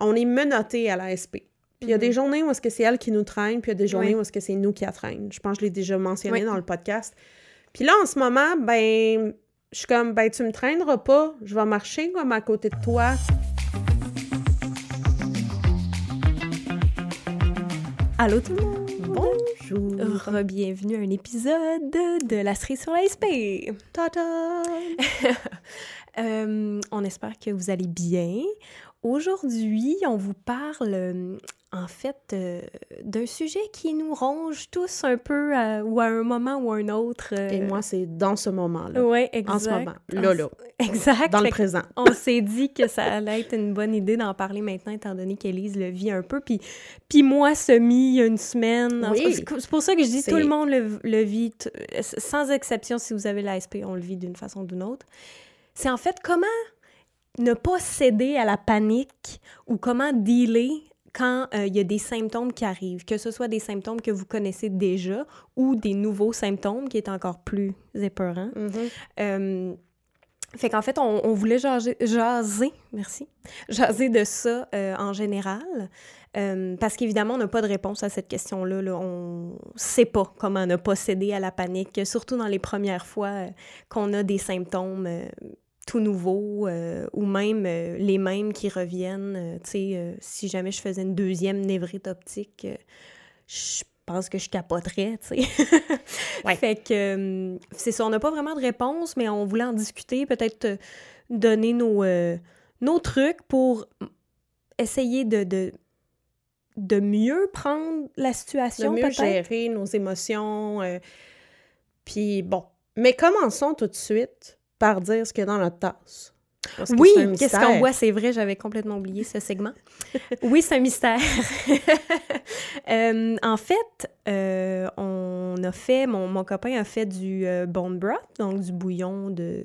on est menotté à la SP. Puis il y a des journées où est-ce que c'est elle qui nous traîne, puis il y a des journées Oui. où est-ce que c'est nous qui la traîne. Je pense que je l'ai déjà mentionné Oui. dans le podcast. Puis là, en ce moment, ben, je suis comme, ben, tu me traîneras pas, je vais marcher comme à côté de toi. Allô tout le monde! Bonjour. Bienvenue à un épisode de La cerise sur la SP. Ta-ta! Euh, on espère que vous allez bien. Aujourd'hui, on vous parle euh, en fait euh, d'un sujet qui nous ronge tous un peu à- ou à un moment ou à un autre. euh, Et moi, c'est dans ce moment-là. ouais, exact. En ce moment. Là, là. Exact. Dans le présent. on s'est dit que ça allait être une bonne idée d'en parler maintenant, étant donné qu'Élise le vit un peu. Puis, puis moi, semi, il y a une semaine. Oui. C'est pour ça que je dis tout le monde le, le vit, sans exception, si vous avez l'ASP, on le vit d'une façon ou d'une autre. C'est en fait comment ne pas céder à la panique ou comment dealer quand euh, il y a des symptômes qui arrivent, que ce soit des symptômes que vous connaissez déjà ou des nouveaux symptômes qui est encore plus épeurant. Mhm. Euh, fait qu'en fait, on, on voulait jaser, jaser, merci, jaser de ça euh, en général, euh, parce qu'évidemment, on n'a pas de réponse à cette question-là. là. On sait pas comment ne pas céder à la panique, surtout dans les premières fois euh, qu'on a des symptômes tout nouveaux euh, ou même euh, les mêmes qui reviennent. Euh, tu sais, si jamais je faisais une deuxième névrite optique, je pense que je capoterais, tu sais. Ouais. Fait que c'est ça, on n'a pas vraiment de réponse, mais on voulait en discuter, peut-être donner nos, nos trucs pour essayer de, de, de mieux prendre la De situation, mieux peut-être. gérer nos émotions. Puis bon. Mais commençons tout de suite par dire ce qu'il y a dans notre tasse. Parce que Oui, qu'est-ce qu'on boit, c'est vrai, j'avais complètement oublié ce segment. oui, c'est un mystère. Euh, en fait, euh, on a fait, mon, mon copain a fait du euh, bone broth, donc du bouillon de...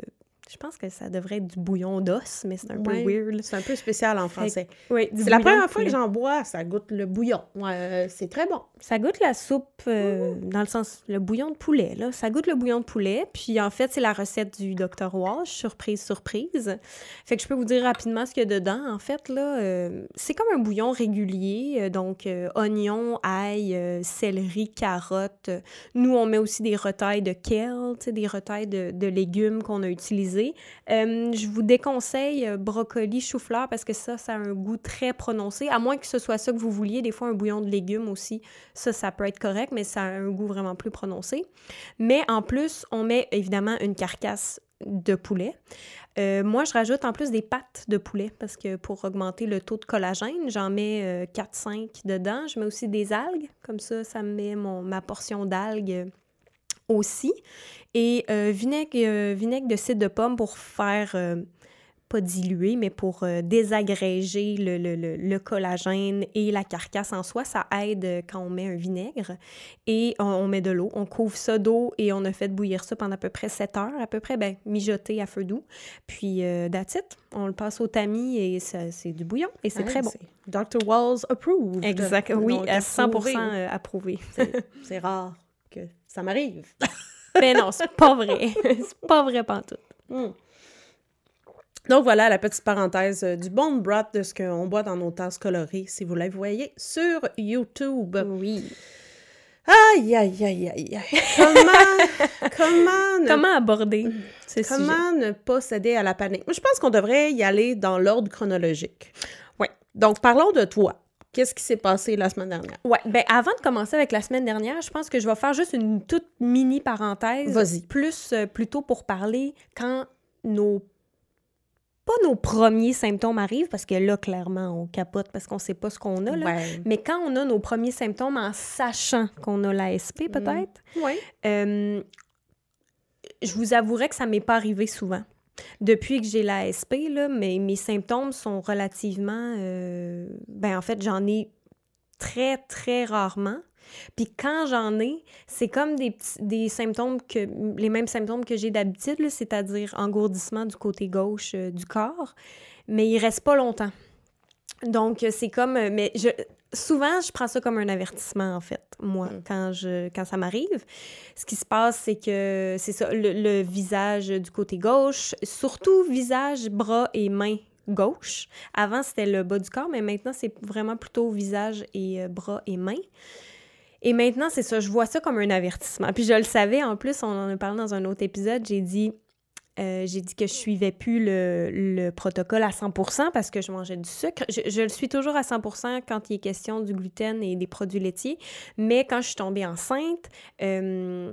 Je pense que ça devrait être du bouillon d'os, mais c'est un Ouais, peu weird. C'est un peu spécial en français. Oui, C'est la première fois que j'en bois, ça goûte le bouillon. Ouais, euh, c'est très bon. Ça goûte la soupe, euh, dans le sens, le bouillon de poulet, là. Ça goûte le bouillon de poulet. Puis, en fait, c'est la recette du Dr. Walsh, surprise, surprise. Fait que je peux vous dire rapidement ce qu'il y a dedans. En fait, là, euh, c'est comme un bouillon régulier. donc, oignon, ail, céleri, carottes. Nous, on met aussi des retailles de kale, des retailles de, de légumes qu'on a utilisés. Euh, je vous déconseille euh, brocoli, chou-fleur, parce que ça, ça a un goût très prononcé. À moins que ce soit ça que vous vouliez. Des fois, un bouillon de légumes aussi, ça, ça peut être correct, mais ça a un goût vraiment plus prononcé. Mais en plus, on met évidemment une carcasse de poulet. Euh, moi, je rajoute en plus des pâtes de poulet parce que pour augmenter le taux de collagène, j'en mets euh, 4-5 dedans. Je mets aussi des algues. Comme ça, ça me met ma portion d'algues aussi. Et euh, vinaigre, euh, vinaigre de cidre de pomme pour faire, euh, pas diluer, mais pour désagréger le, le- le- le collagène et la carcasse en soi. Ça aide quand on met un vinaigre. Et on, on met de l'eau, on couvre ça d'eau et on a fait bouillir ça pendant à peu près 7 heures, à peu près, ben, mijoté à feu doux. Puis, that's it. On le passe au tamis et c'est du bouillon et c'est Ouais, très bon. Dr. Walls approved. Exact, oui, Donc, à 100% approuvé. approuvé. C'est- rare ça m'arrive. Mais non, c'est pas vrai. c'est pas vrai pantoute. Hmm. Donc voilà la petite parenthèse euh, du bone broth de ce qu'on boit dans nos tasses colorées, si vous la voyez sur YouTube. Oui. Aïe, aïe, aïe, aïe, aïe. Comment, comment, ne, Comment aborder ce sujet? comment ne pas céder à la panique? Moi, je pense qu'on devrait y aller dans l'ordre chronologique. Ouais. Donc, parlons de toi. Qu'est-ce qui s'est passé la semaine dernière? Ouais, ben avant de commencer avec la semaine dernière, je pense que je vais faire juste une toute mini parenthèse. Vas-y. Plus euh, plutôt pour parler quand nos pas nos premiers symptômes arrivent parce que là clairement on capote parce qu'on sait pas ce qu'on a là. Ouais. Mais quand on a nos premiers symptômes en sachant qu'on a l'ASP peut-être, Ouais. Euh, je vous avouerai que ça m'est pas arrivé souvent. Depuis que j'ai l'ASP, là, mes, mes symptômes sont relativement... euh, ben, en fait, j'en ai très, très rarement. Puis quand j'en ai, c'est comme des, des symptômes que... Les mêmes symptômes que j'ai d'habitude, c'est-à-dire engourdissement du côté gauche euh, du corps. Mais il reste pas longtemps. Donc, c'est comme... euh, Mais je, souvent, je prends ça comme un avertissement, en fait, moi, Mm. quand, je, quand ça m'arrive. Ce qui se passe, c'est que c'est ça, le, le visage du côté gauche, surtout visage, bras et mains gauche. Avant, c'était le bas du corps, mais maintenant, c'est vraiment plutôt visage et euh, bras et mains. Et maintenant, c'est ça, je vois ça comme un avertissement. Puis je le savais, en plus, on en a parlé dans un autre épisode, j'ai dit, euh, j'ai dit que je suivais plus le, protocole à 100% parce que je mangeais du sucre. Je, le suis toujours à 100% quand il est question du gluten et des produits laitiers. Mais quand je suis tombée enceinte, euh,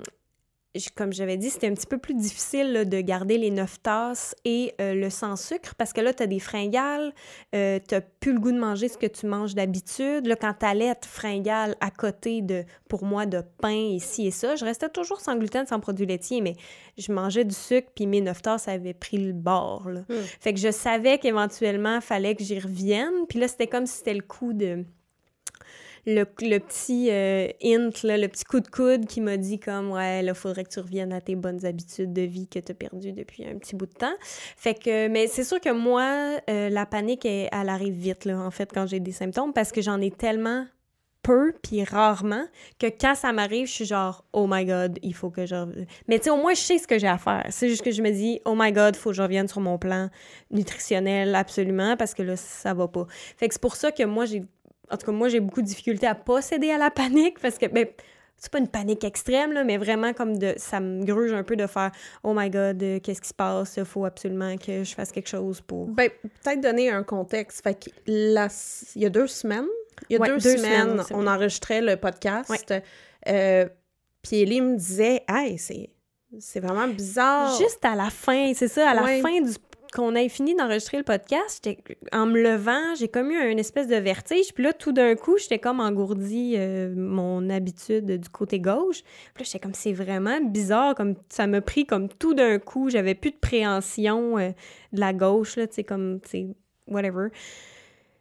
comme j'avais dit, c'était un petit peu plus difficile de garder les neuf tasses et euh, le sans sucre parce que là, tu as des fringales, euh, tu n'as plus le goût de manger ce que tu manges d'habitude. Là, quand tu allaites fringales à côté de, pour moi, de pain ici et ça, je restais toujours sans gluten, sans produits laitiers, mais je mangeais du sucre puis mes neuf tasses avaient pris le bord. Là. Hmm. Fait que je savais qu'éventuellement, il fallait que j'y revienne. Puis là, c'était comme si c'était le coup de le, petit euh, hint, le petit coup de coude qui m'a dit comme ouais, là, faudrait que tu reviennes à tes bonnes habitudes de vie que tu as perdues depuis un petit bout de temps. Fait que, mais c'est sûr que moi, euh, la panique, elle, arrive vite, là, en fait, quand j'ai des symptômes, parce que j'en ai tellement peu puis rarement que quand ça m'arrive, je suis genre oh my god, il faut que je mais tu sais au moins je sais ce que j'ai à faire. C'est juste que je me dis oh my god, faut que je revienne sur mon plan nutritionnel absolument parce que là ça va pas. Fait que c'est pour ça que moi j'ai en tout cas, moi, j'ai beaucoup de difficultés à pas céder à la panique parce que, ben, c'est pas une panique extrême, là, mais vraiment comme de. Ça me gruge un peu de faire Oh my God, euh, qu'est-ce qui se passe? Il faut absolument que je fasse quelque chose pour. Ben, peut-être donner un contexte. Fait que il y a deux semaines, il y a deux, semaines, on enregistrait le podcast. Euh, puis Ellie me disait Hey, c'est. C'est vraiment bizarre. Juste à la fin, c'est ça, à la fin du qu'on ait fini d'enregistrer le podcast, en me levant, j'ai comme eu une espèce de vertige. Puis là, tout d'un coup, j'étais comme engourdi euh, mon habitude du côté gauche. Puis là, j'étais comme, c'est vraiment bizarre. Comme ça m'a pris comme tout d'un coup. J'avais plus de préhension euh, de la gauche, là, tu sais, comme, tu whatever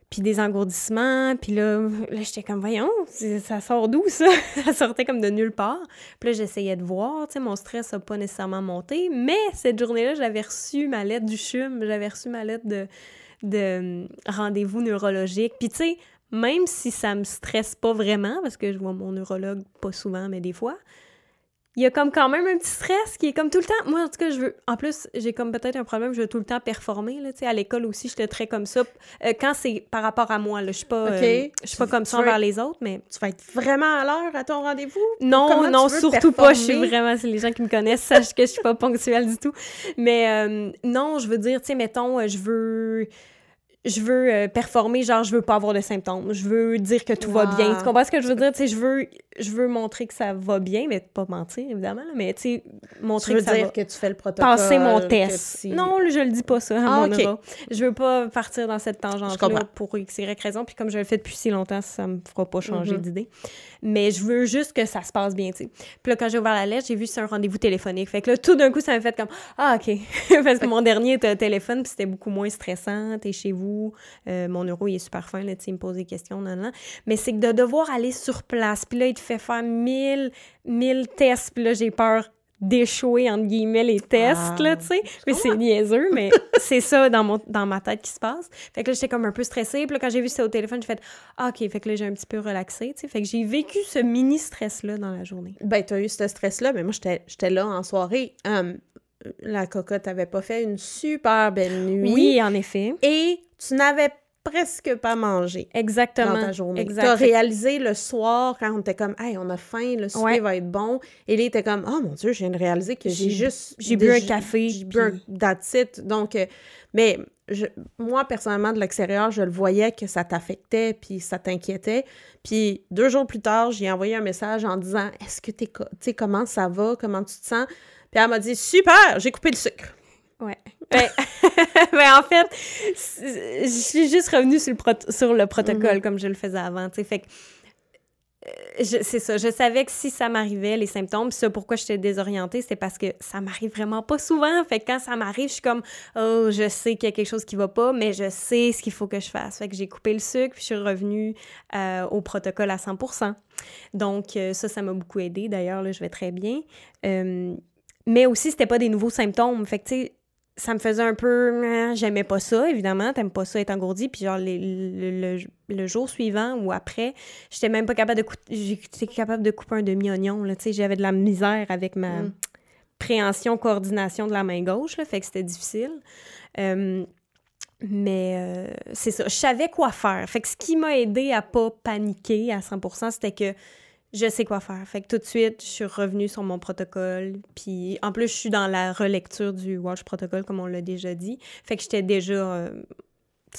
puis des engourdissements, puis là, là j'étais comme, voyons, ça sort d'où ça? ça sortait comme de nulle part. Puis là, j'essayais de voir, tu sais, mon stress n'a pas nécessairement monté, mais cette journée-là, j'avais reçu ma lettre du CHUM, j'avais reçu ma lettre de, hum, rendez-vous neurologique. Puis tu sais, même si ça me stresse pas vraiment, parce que je vois mon neurologue pas souvent, mais des fois, il y a comme quand même un petit stress qui est comme tout le temps. Moi, en tout cas, je veux. En plus, j'ai comme peut-être un problème, je veux tout le temps performer. Là, à l'école aussi, j'étais très comme ça. Euh, quand c'est par rapport à moi, là, je suis pas, euh, je suis pas comme ça envers les autres, mais. Tu vas être vraiment à l'heure à ton rendez-vous? Non, non, surtout pas. Je suis vraiment. C'est les gens qui me connaissent sachent que je suis pas ponctuelle du tout. Mais euh, non, je veux dire, tu sais, mettons, je veux je veux euh, performer, genre je veux pas avoir de symptômes, je veux dire que tout va bien. Tu comprends ce que je veux dire? Tu sais, je veux, je veux montrer que ça va bien, mais pas mentir, évidemment, mais tu sais, montrer que ça que tu fais le protocole. Passer mon test. Non, je le dis pas ça à ah, mon Je veux pas partir dans cette tangente-là pour X, Y raison, puis comme je le fais depuis si longtemps, ça me fera pas changer mm-hmm. d'idée. Mais je veux juste que ça se passe bien, tu sais. Puis là, quand j'ai ouvert la lettre, j'ai vu c'est un rendez-vous téléphonique. Fait que là, tout d'un coup, ça m'a fait comme Ah, OK. Parce que mon dernier était au téléphone, puis c'était beaucoup moins stressant. T'es chez vous. Euh, mon euro, il est super fin, là, il me pose des questions, nan, nan. Mais c'est que de devoir aller sur place, puis là, il te fait faire mille, mille tests, puis là, j'ai peur d'échouer, entre guillemets, les tests, là, tu sais. Ah, mais c'est niaiseux, mais c'est ça dans, mon, dans ma tête qui se passe. Fait que là, j'étais comme un peu stressée. Puis là, quand j'ai vu ça au téléphone, j'ai fait « Ah, OK. » Fait que là, j'ai un petit peu relaxé, tu sais. Fait que j'ai vécu ce mini-stress-là dans la journée. Ben, t'as eu ce stress-là, mais moi, j'étais là en soirée. Hum, la cocotte t'avait pas fait une super belle nuit. Oui, en effet. Et tu n'avais presque pas mangé. Exactement. Dans ta journée. Tu as réalisé le soir quand on était comme, hey, on a faim, le souper va être bon. Et là, il était comme, oh mon Dieu, je viens de réaliser que j'ai juste. J'ai bu un café. J'ai bu un that's Donc, euh, mais moi, personnellement, de l'extérieur, je le voyais que ça t'affectait puis ça t'inquiétait. Puis deux jours plus tard, j'ai envoyé un message en disant, est-ce que tu sais, comment ça va, comment tu te sens? Puis elle m'a dit, super, j'ai coupé le sucre. Ouais. Mais, ben, en fait, je suis juste revenue sur le, sur le protocole mm-hmm. comme je le faisais avant. Fait que euh, c'est ça. Je savais que si ça m'arrivait, les symptômes, ça, pourquoi j'étais désorientée, c'est parce que ça m'arrive vraiment pas souvent. Fait que quand ça m'arrive, je suis comme, oh, je sais qu'il y a quelque chose qui va pas, mais je sais ce qu'il faut que je fasse. Fait que j'ai coupé le sucre, puis je suis revenue euh, au protocole à 100 Donc, euh, ça, ça m'a beaucoup aidé. D'ailleurs, là, je vais très bien. mais aussi, c'était pas des nouveaux symptômes. Fait que, tu sais, ça me faisait un peu. Hein, j'aimais pas ça, évidemment. T'aimes pas ça être engourdi. Puis, genre, le, jour suivant ou après, j'étais même pas capable de, j'étais capable de couper un demi-oignon. Tu sais, j'avais de la misère avec ma mm. préhension, coordination de la main gauche. Là, fait que c'était difficile. Mais euh, c'est ça, je savais quoi faire. Fait que ce qui m'a aidé à pas paniquer à 100%, c'était que je sais quoi faire. Fait que tout de suite, je suis revenue sur mon protocole. Puis en plus, je suis dans la relecture du Watch Protocol, comme on l'a déjà dit. Fait que j'étais déjà euh,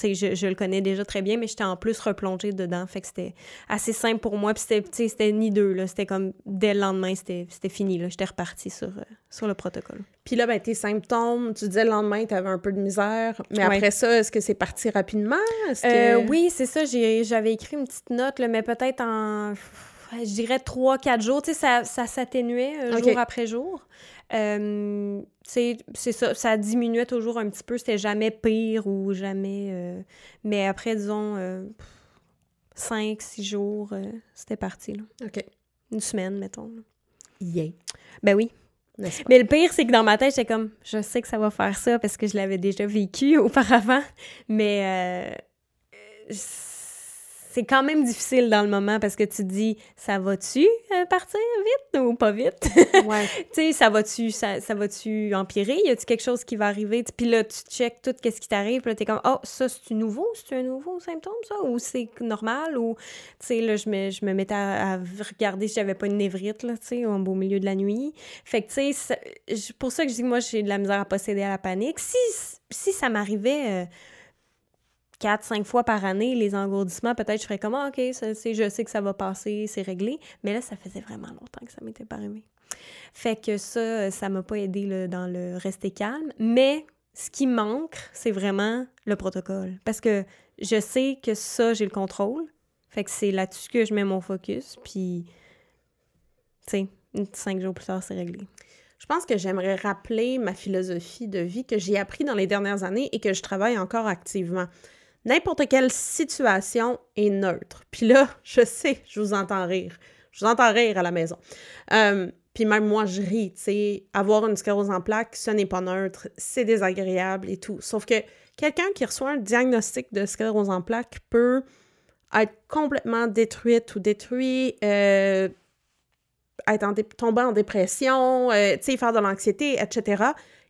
je, je, le connais déjà très bien, mais j'étais en plus replongée dedans. Fait que c'était assez simple pour moi. Puis c'était ni deux, là. C'était comme dès le lendemain, c'était fini, là. J'étais repartie sur, euh, sur le protocole. Puis là, ben, tes symptômes, tu disais le lendemain, tu avais un peu de misère. Mais après ça, est-ce que c'est parti rapidement? Euh, oui, c'est ça. J'avais écrit une petite note, là, mais peut-être en, je dirais, trois, quatre jours. Tu sais, ça, ça s'atténuait euh, jour après jour. Euh, c'est ça, ça diminuait toujours un petit peu. C'était jamais pire ou jamais. Euh, mais après, disons, euh, cinq, six jours, c'était parti. Là. OK. Une semaine, mettons. Yeah. Ben oui. Mais le pire, c'est que dans ma tête, j'étais comme, je sais que ça va faire ça parce que je l'avais déjà vécu auparavant. Mais c'est quand même difficile dans le moment parce que tu te dis ça va-tu euh, partir vite ou pas vite? Ouais. tu sais ça va-tu ça, ça va-tu empirer? Y a-tu quelque chose qui va arriver? Puis là tu checkes tout qu'est-ce qui t'arrive puis là t'es comme oh ça c'est nouveau? C'est un nouveau symptôme ça? Ou c'est normal? Ou tu sais là je me, je me mettais à, regarder si j'avais pas une névrite là tu sais au beau milieu de la nuit. Fait que tu sais pour ça que je dis que moi j'ai de la misère à posséder à la panique. Si si ça m'arrivait euh, quatre, cinq fois par année, les engourdissements, peut-être je ferais comme, ah, OK, je sais que ça va passer, c'est réglé. Mais là, ça faisait vraiment longtemps que ça m'était pas arrivé. Fait que ça, ça m'a pas aidé dans le rester calme. Mais ce qui manque, c'est vraiment le protocole. Parce que je sais que ça, j'ai le contrôle. Fait que c'est là-dessus que je mets mon focus. Puis, tu sais, cinq jours plus tard, c'est réglé. Je pense que j'aimerais rappeler ma philosophie de vie que j'ai appris dans les dernières années et que je travaille encore activement n'importe quelle situation est neutre. Puis là, je sais, je vous entends rire. Je vous entends rire à la maison. Euh, puis même moi, je ris, tu sais. Avoir une sclérose en plaques, ce n'est pas neutre, c'est désagréable et tout. Sauf que quelqu'un qui reçoit un diagnostic de sclérose en plaques peut être complètement détruite ou détruit, euh, être en tomber en dépression, euh, faire de l'anxiété, etc.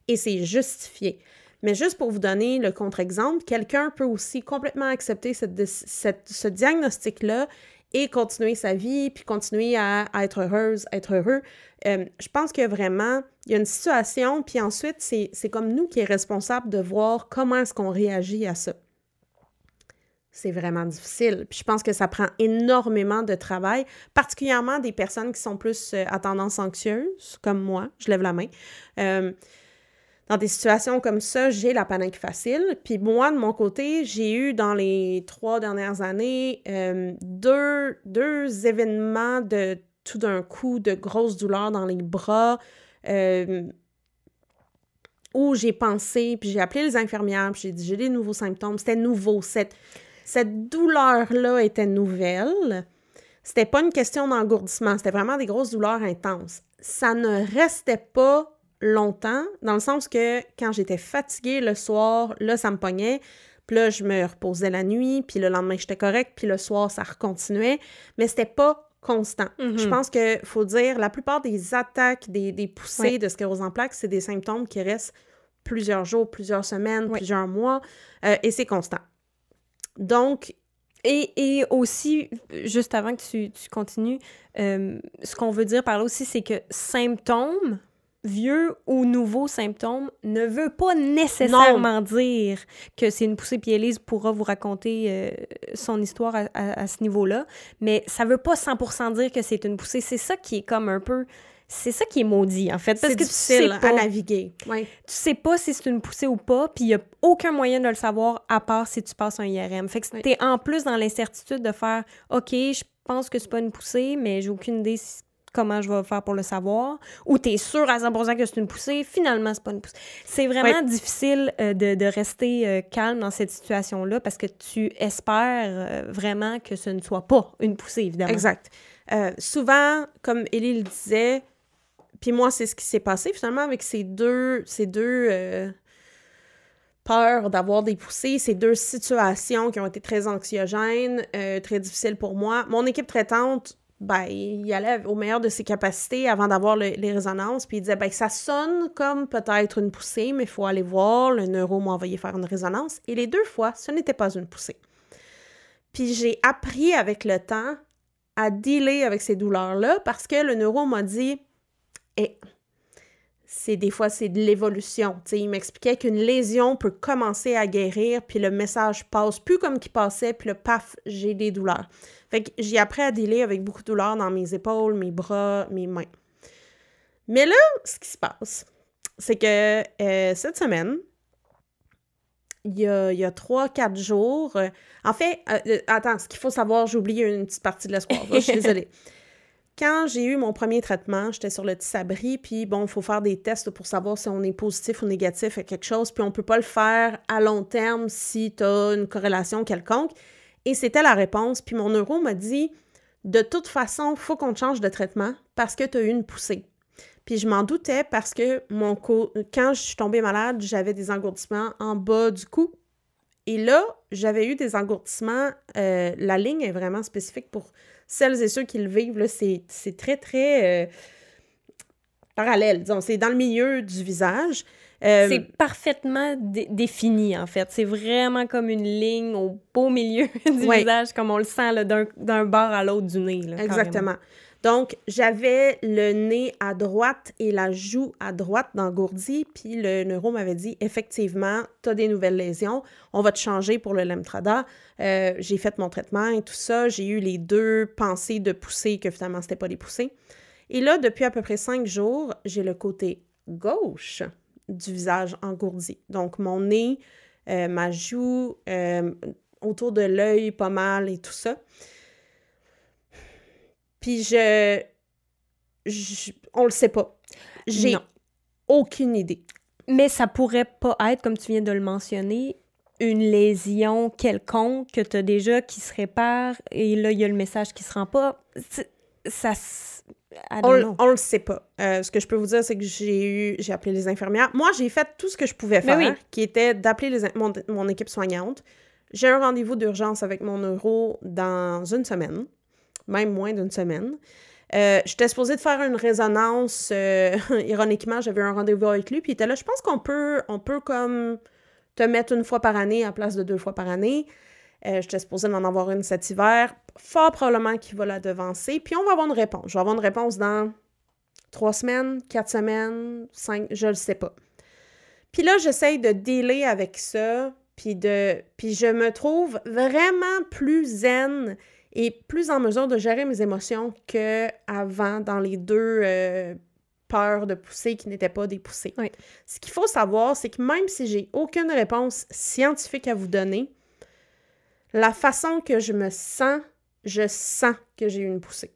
Et c'est justifié. Mais juste pour vous donner le contre-exemple, quelqu'un peut aussi complètement accepter ce diagnostic-là et continuer sa vie, puis continuer à, être heureuse, être heureux. Euh, je pense que vraiment, il y a une situation, puis ensuite, c'est comme nous qui est responsable de voir comment est-ce qu'on réagit à ça. C'est vraiment difficile. Puis je pense que ça prend énormément de travail, particulièrement des personnes qui sont plus euh, à tendance anxieuse, comme moi, je lève la main. Euh, dans des situations comme ça, j'ai la panique facile. Puis moi, de mon côté, j'ai eu dans les trois dernières années euh, deux, deux, événements de tout d'un coup de grosses douleurs dans les bras. Euh, où j'ai pensé, puis j'ai appelé les infirmières, puis j'ai dit j'ai des nouveaux symptômes. C'était nouveau. Cette, cette douleur-là était nouvelle. C'était pas une question d'engourdissement, c'était vraiment des grosses douleurs intenses. Ça ne restait pas longtemps, dans le sens que quand j'étais fatiguée le soir, là, ça me pognait. Puis là, je me reposais la nuit, puis le lendemain, j'étais correcte, puis le soir, ça recontinuait. Mais c'était pas constant. Je mhm. pense qu'il faut dire, la plupart des attaques, des, poussées de sclérose en plaques, c'est des symptômes qui restent plusieurs jours, plusieurs semaines, plusieurs mois, euh, et c'est constant. Donc, et, et, aussi, juste avant que tu, tu continues, euh, ce qu'on veut dire par là aussi, c'est que symptômes vieux ou nouveau symptôme ne veut pas nécessairement dire que c'est une poussée, puis Elise pourra vous raconter euh, son histoire à, ce niveau-là, mais ça veut pas 100% dire que c'est une poussée. C'est ça qui est comme un peu... C'est ça qui est maudit, en fait. Parce que difficile tu sais à naviguer. Ouais. Tu sais pas si c'est une poussée ou pas, puis il y a aucun moyen de le savoir à part si tu passes un IRM. Fait que t'es en plus dans l'incertitude de faire « OK, je pense que c'est pas une poussée, mais j'ai aucune idée comment je vais faire pour le savoir, ou tu es sûr à 100% que c'est une poussée, finalement, c'est pas une poussée. C'est vraiment difficile euh, de, de, rester euh, calme dans cette situation-là parce que tu espères euh, vraiment que ce ne soit pas une poussée, évidemment. Exact. souvent, comme Élie le disait, puis moi, c'est ce qui s'est passé finalement avec ces deux, ces deux peurs d'avoir des poussées, ces deux situations qui ont été très anxiogènes, très difficiles pour moi. Mon équipe traitante ben, il allait au meilleur de ses capacités avant d'avoir les résonances, puis il disait, ben, ça sonne comme peut-être une poussée, mais il faut aller voir, le neuro m'a envoyé faire une résonance, et les deux fois, ce n'était pas une poussée. Puis j'ai appris avec le temps à dealer avec ces douleurs-là, parce que le neuro m'a dit, eh, c'est des fois c'est de l'évolution. Il m'expliquait qu'une lésion peut commencer à guérir, puis le message passe plus comme qu'il passait, puis le paf, j'ai des douleurs. Fait que j'ai appris à dealer avec beaucoup de douleurs dans mes épaules, mes bras, mes mains. Mais là, ce qui se passe, c'est que euh, cette semaine, il y a, trois, quatre jours. Euh, en fait, euh, attends, ce qu'il faut savoir, j'ai oublié une petite partie de l'espoir. Je suis désolée. Quand j'ai eu mon premier traitement, j'étais sur le abri, puis bon, il faut faire des tests pour savoir si on est positif ou négatif à quelque chose, puis on peut pas le faire à long terme si tu as une corrélation quelconque. Et c'était la réponse, puis mon neuro m'a dit de toute façon, il faut qu'on change de traitement parce que tu as eu une poussée. Puis je m'en doutais parce que quand je suis tombée malade, j'avais des engourdissements en bas du cou. Et là, j'avais eu des engourdissements. Euh, la ligne est vraiment spécifique pour celles et ceux qui le vivent, c'est très, très euh, parallèle. Disons, c'est dans le milieu du visage. Euh, c'est parfaitement défini, en fait. C'est vraiment comme une ligne au beau milieu du visage, comme on le sent d'un bord à l'autre du nez. Exactement. Donc, j'avais le nez à droite et la joue à droite d'engourdi, puis le neuro m'avait dit effectivement, tu as des nouvelles lésions, on va te changer pour le Lemtrada. Euh, j'ai fait mon traitement et tout ça. J'ai eu les deux pensées de poussée que finalement, c'était pas des poussées. Et là, depuis à peu près cinq jours, j'ai le côté gauche du visage engourdi. Donc, mon nez, euh, ma joue, euh, autour de l'œil pas mal et tout ça. Puis je, On le sait pas. J'ai aucune idée. Mais ça pourrait pas être, comme tu viens de le mentionner, une lésion quelconque que tu as déjà qui se répare et là, il y a le message qui se rend pas. Ça. On, on le sait pas. Euh, ce que je peux vous dire, c'est que j'ai eu, j'ai appelé les infirmières. Moi, j'ai fait tout ce que je pouvais ben faire, qui était d'appeler les, mon, mon équipe soignante. J'ai un rendez-vous d'urgence avec mon neuro dans une semaine même moins d'une semaine. Euh, J'étais supposée de faire une résonance. Euh, ironiquement, j'avais un rendez-vous avec lui, puis il était là. Je pense qu'on peut, on peut comme te mettre une fois par année à place de deux fois par année. Euh, J'étais supposée d'en avoir une cet hiver. Fort probablement qu'il va la devancer. Puis on va avoir une réponse. Je vais avoir une réponse dans trois semaines, quatre semaines, cinq, je le sais pas. Puis là, j'essaye de dealer avec ça, puis de... Puis je me trouve vraiment plus zen et plus en mesure de gérer mes émotions qu'avant dans les deux euh, peurs de pousser qui n'étaient pas des poussées. Ce qu'il faut savoir, c'est que même si j'ai aucune réponse scientifique à vous donner, la façon que je me sens, je sens que j'ai eu une poussée.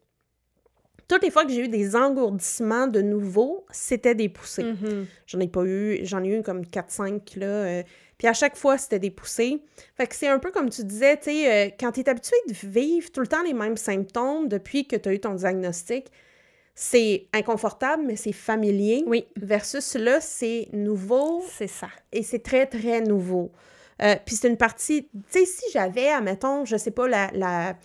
Toutes les fois que j'ai eu des engourdissements de nouveau, c'était des poussées. Mm-hmm. J'en ai pas eu, j'en ai eu comme 4-5 là. Euh, puis à chaque fois, c'était des poussées. Fait que c'est un peu comme tu disais, tu sais, euh, quand tu es habitué de vivre tout le temps les mêmes symptômes depuis que tu as eu ton diagnostic, c'est inconfortable, mais c'est familier. Oui. Versus là, c'est nouveau. C'est ça. Et c'est très, très nouveau. Euh, puis c'est une partie, tu sais, si j'avais, admettons, je sais pas, la, la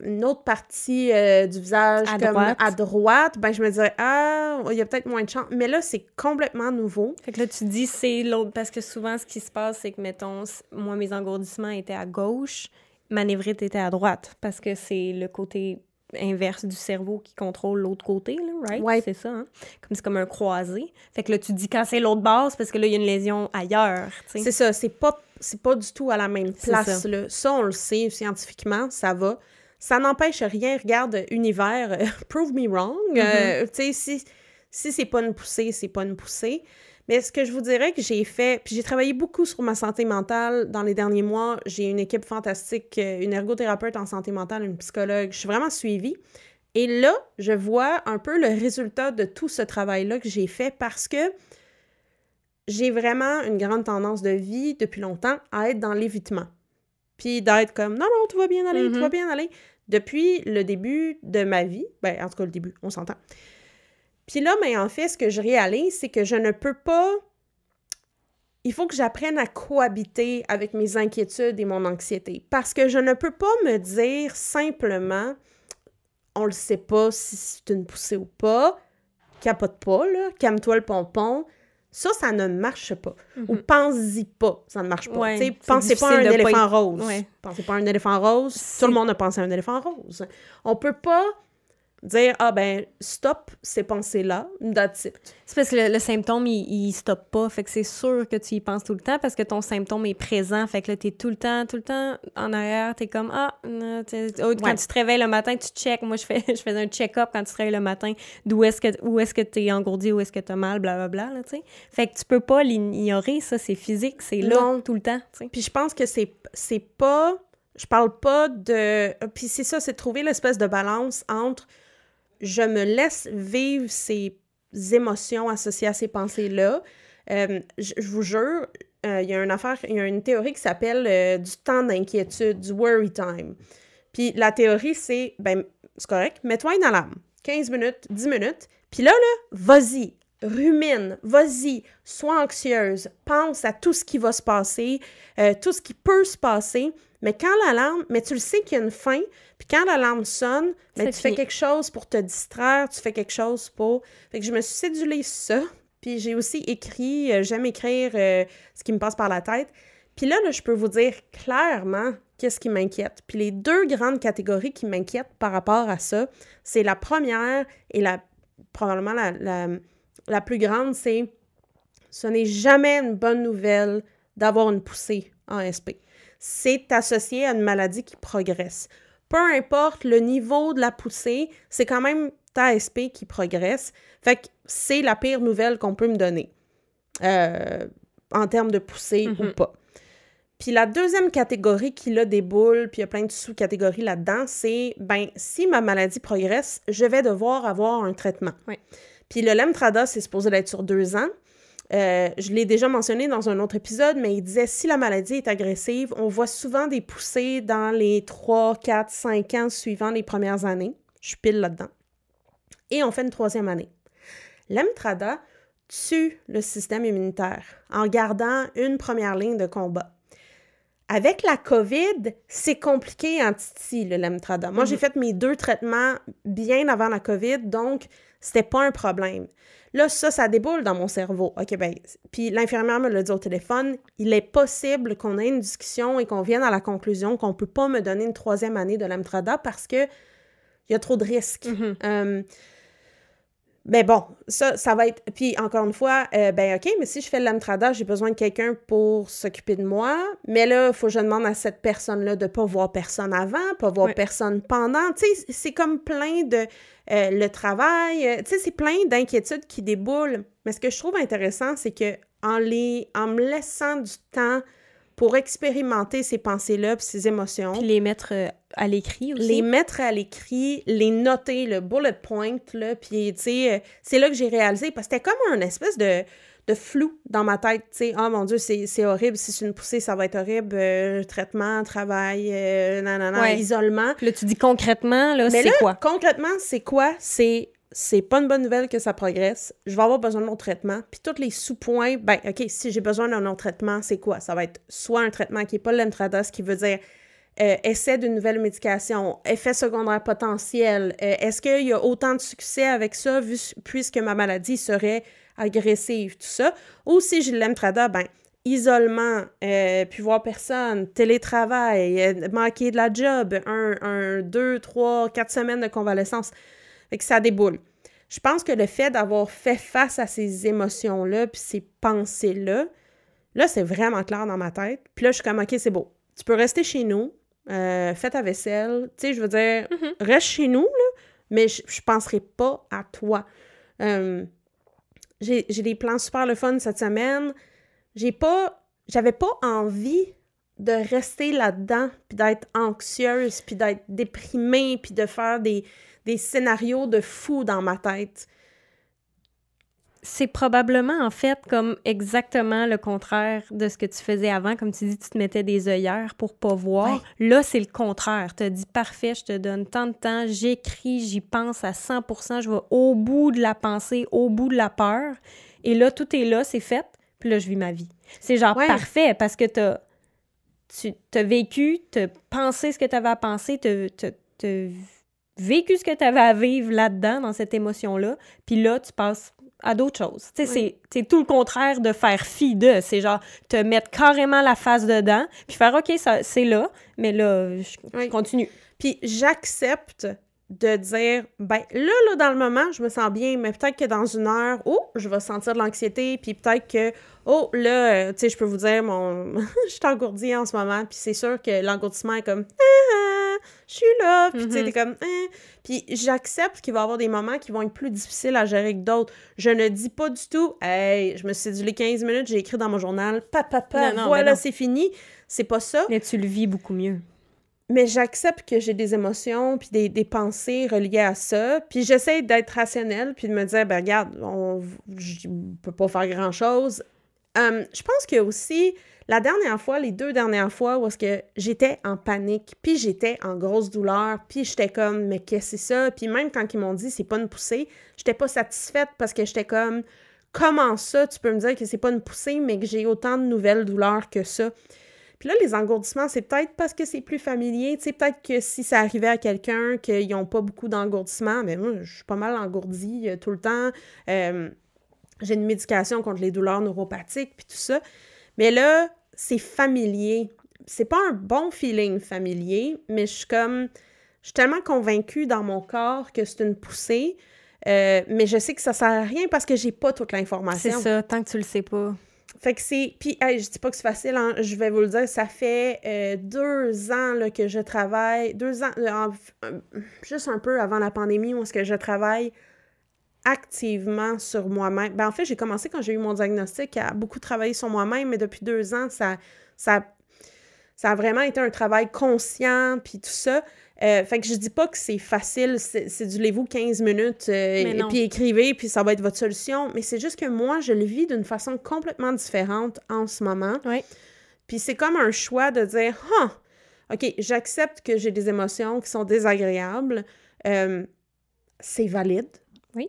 une autre partie euh, du visage à comme droite. à droite, ben je me dirais ah, il y a peut-être moins de chance. Mais là, c'est complètement nouveau. Fait que là, tu dis c'est l'autre parce que souvent ce qui se passe, c'est que mettons, moi mes engourdissements étaient à gauche, ma névrite était à droite parce que c'est le côté inverse du cerveau qui contrôle l'autre côté, là, right? Ouais. C'est ça, hein? Comme c'est comme un croisé. Fait que là, tu dis quand c'est l'autre base parce que là, il y a une lésion ailleurs, C'est ça, c'est pas, c'est pas du tout à la même place, ça. là. Ça, on le sait scientifiquement, ça va. Ça n'empêche rien. Regarde, univers, euh, prove me wrong. Euh, mm-hmm. tu sais, si, si c'est pas une poussée, c'est pas une poussée. Mais ce que je vous dirais que j'ai fait, puis j'ai travaillé beaucoup sur ma santé mentale dans les derniers mois. J'ai une équipe fantastique, euh, une ergothérapeute en santé mentale, une psychologue. Je suis vraiment suivie. Et là, je vois un peu le résultat de tout ce travail-là que j'ai fait parce que j'ai vraiment une grande tendance de vie depuis longtemps à être dans l'évitement. Puis d'être comme non, non, tout va bien aller, tout va mm-hmm. bien aller depuis le début de ma vie, ben, en tout cas le début, on s'entend. Puis là, mais en fait, ce que je réalise, c'est que je ne peux pas. Il faut que j'apprenne à cohabiter avec mes inquiétudes et mon anxiété. Parce que je ne peux pas me dire simplement on le sait pas si c'est une poussée ou pas. Capote pas. Calme-toi le pompon. Ça, ça ne marche pas. Ou Mhm. pense-y pas, ça ne marche pas. Ouais, pensez pas à un pas éléphant y- rose. Ouais. Pensez pas à un éléphant rose. Tout le monde a pensé à un éléphant rose. On peut pas dire, ah ben, stop ces pensées-là, that's it. C'est parce que le, le symptôme, il, il stoppe pas. Fait que c'est sûr que tu y penses tout le temps parce que ton symptôme est présent. Fait que là, t'es tout le temps, tout le temps en arrière. T'es comme, ah, non, t'es- oh, quand Ouais. tu te réveilles le matin, tu check. Moi, je fais, je faisais un check-up quand tu te réveilles le matin. D'où est-ce que, où est-ce que t'es engourdi, où est-ce que t'as mal, blablabla, là, tu sais. Fait que tu peux pas l'ignorer, ça, c'est physique, c'est là, Non. tout le temps, tu. Puis je pense que c'est c'est pas je parle pas de puis c'est ça c'est de trouver l'espèce de balance entre je me laisse vivre ces émotions associées à ces pensées-là. Euh, je, vous jure, euh, il y a une affaire, une théorie qui s'appelle euh, du temps d'inquiétude, du worry time. Puis la théorie, c'est, ben, c'est correct, mets-toi une alarme, 15 minutes, 10 minutes, puis là, là, vas-y, rumine, vas-y, sois anxieuse, pense à tout ce qui va se passer, tout ce qui peut se passer, mais quand l'alarme, mais tu le sais qu'il y a une fin, puis quand l'alarme sonne, ben, tu fais quelque chose pour te distraire, tu fais quelque chose pour... Fait que je me suis cédulée ça, puis j'ai aussi écrit, euh, j'aime écrire euh, ce qui me passe par la tête, puis là, là, je peux vous dire clairement qu'est-ce qui m'inquiète. Puis les deux grandes catégories qui m'inquiètent par rapport à ça, c'est la première et la probablement la, la, la plus grande, c'est ce n'est jamais une bonne nouvelle d'avoir une poussée en SP. C'est associé à une maladie qui progresse. Peu importe le niveau de la poussée, c'est quand même ta SP qui progresse. Fait que c'est la pire nouvelle qu'on peut me donner euh, en termes de poussée ou Mhm. pas. Puis la deuxième catégorie qui là déboule, puis il y a plein de sous-catégories là-dedans, c'est ben si ma maladie progresse, je vais devoir avoir un traitement. Oui. Puis le Lemtrada, c'est supposé d'être sur deux ans. Euh, je l'ai déjà mentionné dans un autre épisode, mais il disait si la maladie est agressive, on voit souvent des poussées dans les 3, 4, 5 ans suivant les premières années. Je suis pile là-dedans. Et on fait une troisième année. L'Emtrada tue le système immunitaire en gardant une première ligne de combat. Avec la COVID, c'est compliqué en titi, le Lemtrada. Moi, j'ai fait mes deux traitements bien avant la COVID, donc c'était pas un problème. Là, ça, ça déboule dans mon cerveau. OK, ben, puis l'infirmière me l'a dit au téléphone, il est possible qu'on ait une discussion et qu'on vienne à la conclusion qu'on peut pas me donner une troisième année de l'Emtrada parce que il y a trop de risques. Mhm. Euh, ben bon, ça, ça va être... Puis encore une fois, euh, ben OK, mais si je fais de l'Amtrada, j'ai besoin de quelqu'un pour s'occuper de moi. Mais là, il faut que je demande à cette personne-là de pas voir personne avant, pas voir Ouais. personne pendant. Tu sais, c'est comme plein de... euh, le travail, euh, tu sais, c'est plein d'inquiétudes qui déboulent. Mais ce que je trouve intéressant, c'est que en, les, en me laissant du temps pour expérimenter ces pensées-là puis ces émotions, Puis les mettre euh, à l'écrit aussi? les mettre à l'écrit, les noter, le bullet point, là, puis, tu sais, euh, c'est là que j'ai réalisé, parce que c'était comme un espèce de, de flou dans ma tête, tu sais, « Oh mon Dieu, c'est horrible, si c'est une poussée, ça va être horrible, euh, traitement, travail, euh, nanana, Ouais. isolement. Puis là, tu dis concrètement, là, Mais c'est quoi? concrètement, c'est quoi? C'est c'est pas une bonne nouvelle que ça progresse. Je vais avoir besoin de mon traitement. Puis tous les sous-points, ben, OK, si j'ai besoin d'un autre traitement, c'est quoi? Ça va être soit un traitement qui n'est pas l'Entrada, ce qui veut dire euh, essai d'une nouvelle médication, effet secondaire potentiel. euh, Est-ce qu'il y a autant de succès avec ça, vu, puisque ma maladie serait agressive, tout ça? Ou si j'ai l'Entrada, ben, isolement, euh, puis voir personne, télétravail, manquer de la job, un, un, deux, trois, quatre semaines de convalescence. Fait que ça déboule. Je pense que le fait d'avoir fait face à ces émotions-là, puis ces pensées-là, là, c'est vraiment clair dans ma tête. Puis là, je suis comme, OK, c'est beau. Tu peux rester chez nous, euh, fais ta vaisselle. Tu sais, je veux dire, Mhm. reste chez nous, là, mais je, je penserai pas à toi. Euh, j'ai j'ai des plans super le fun cette semaine. J'ai pas... J'avais pas envie de rester là-dedans, puis d'être anxieuse, puis d'être déprimée, puis de faire des, des scénarios de fou dans ma tête. C'est probablement, en fait, comme exactement le contraire de ce que tu faisais avant. Comme tu dis, tu te mettais des œillères pour pas voir. Là, c'est le contraire. Tu as dit, parfait, je te donne tant de temps, j'écris, j'y pense à 100% je vais au bout de la pensée, au bout de la peur. Et là, tout est là, c'est fait. Puis là, je vis ma vie. C'est genre Ouais. parfait parce que t'as, tu as vécu, tu as pensé ce que tu avais à penser, tu vécu ce que tu avais à vivre là-dedans, dans cette émotion-là, puis là, tu passes à d'autres choses. Tu sais, c'est tout le contraire de faire fi de. C'est genre te mettre carrément la face dedans, puis faire OK, c'est là, mais là, je, continue. Puis j'accepte de dire, ben là, là, dans le moment, je me sens bien, mais peut-être que dans une heure, oh, je vais sentir de l'anxiété, puis peut-être que, oh, là, euh, tu sais, je peux vous dire, mon... je suis engourdie en ce moment, puis c'est sûr que l'engourdissement est comme, ah, ah je suis là, puis tu sais, mm-hmm. t'es comme, ah. puis j'accepte qu'il va y avoir des moments qui vont être plus difficiles à gérer que d'autres. Je ne dis pas du tout, hey, je me suis dit les 15 minutes, j'ai écrit dans mon journal, papa, papa, voilà, c'est fini. C'est pas ça. Mais tu le vis beaucoup mieux mais j'accepte que j'ai des émotions puis des, pensées reliées à ça. Puis j'essaie d'être rationnelle puis de me dire, ben regarde, on ne peut pas faire grand-chose. Hum, je pense que aussi, la dernière fois, les deux dernières fois, où que j'étais en panique, puis j'étais en grosse douleur, puis j'étais comme, mais qu'est-ce que c'est ça? Puis même quand ils m'ont dit, c'est pas une poussée, j'étais pas satisfaite parce que j'étais comme, comment ça, tu peux me dire que c'est pas une poussée, mais que j'ai autant de nouvelles douleurs que ça? Puis là, les engourdissements, c'est peut-être parce que c'est plus familier. Tu sais, peut-être que si ça arrivait à quelqu'un qu'ils n'ont pas beaucoup d'engourdissements, mais moi, je suis pas mal engourdie euh, tout le temps. Euh, j'ai une médication contre les douleurs neuropathiques, puis tout ça. Mais là, c'est familier. C'est pas un bon feeling familier, mais je suis comme... Je suis tellement convaincue dans mon corps que c'est une poussée, euh, mais je sais que ça sert à rien parce que j'ai pas toute l'information. C'est ça, tant que tu le sais pas. Fait que c'est. Puis, je dis pas que c'est facile, hein, je vais vous le dire, ça fait euh, deux ans que je travaille, deux ans, euh, juste un peu avant la pandémie, où est-ce que je travaille activement sur moi-même. Ben, en fait, j'ai commencé quand j'ai eu mon diagnostic à beaucoup travailler sur moi-même, mais depuis deux ans, ça, ça, ça a vraiment été un travail conscient, puis tout ça. Euh, fait que je dis pas que c'est facile, c'est du lez-vous 15 minutes, et euh, puis écrivez, puis ça va être votre solution. Mais c'est juste que moi, je le vis d'une façon complètement différente en ce moment. Oui. Puis c'est comme un choix de dire, ah, OK, j'accepte que j'ai des émotions qui sont désagréables. Euh, c'est valide. Oui.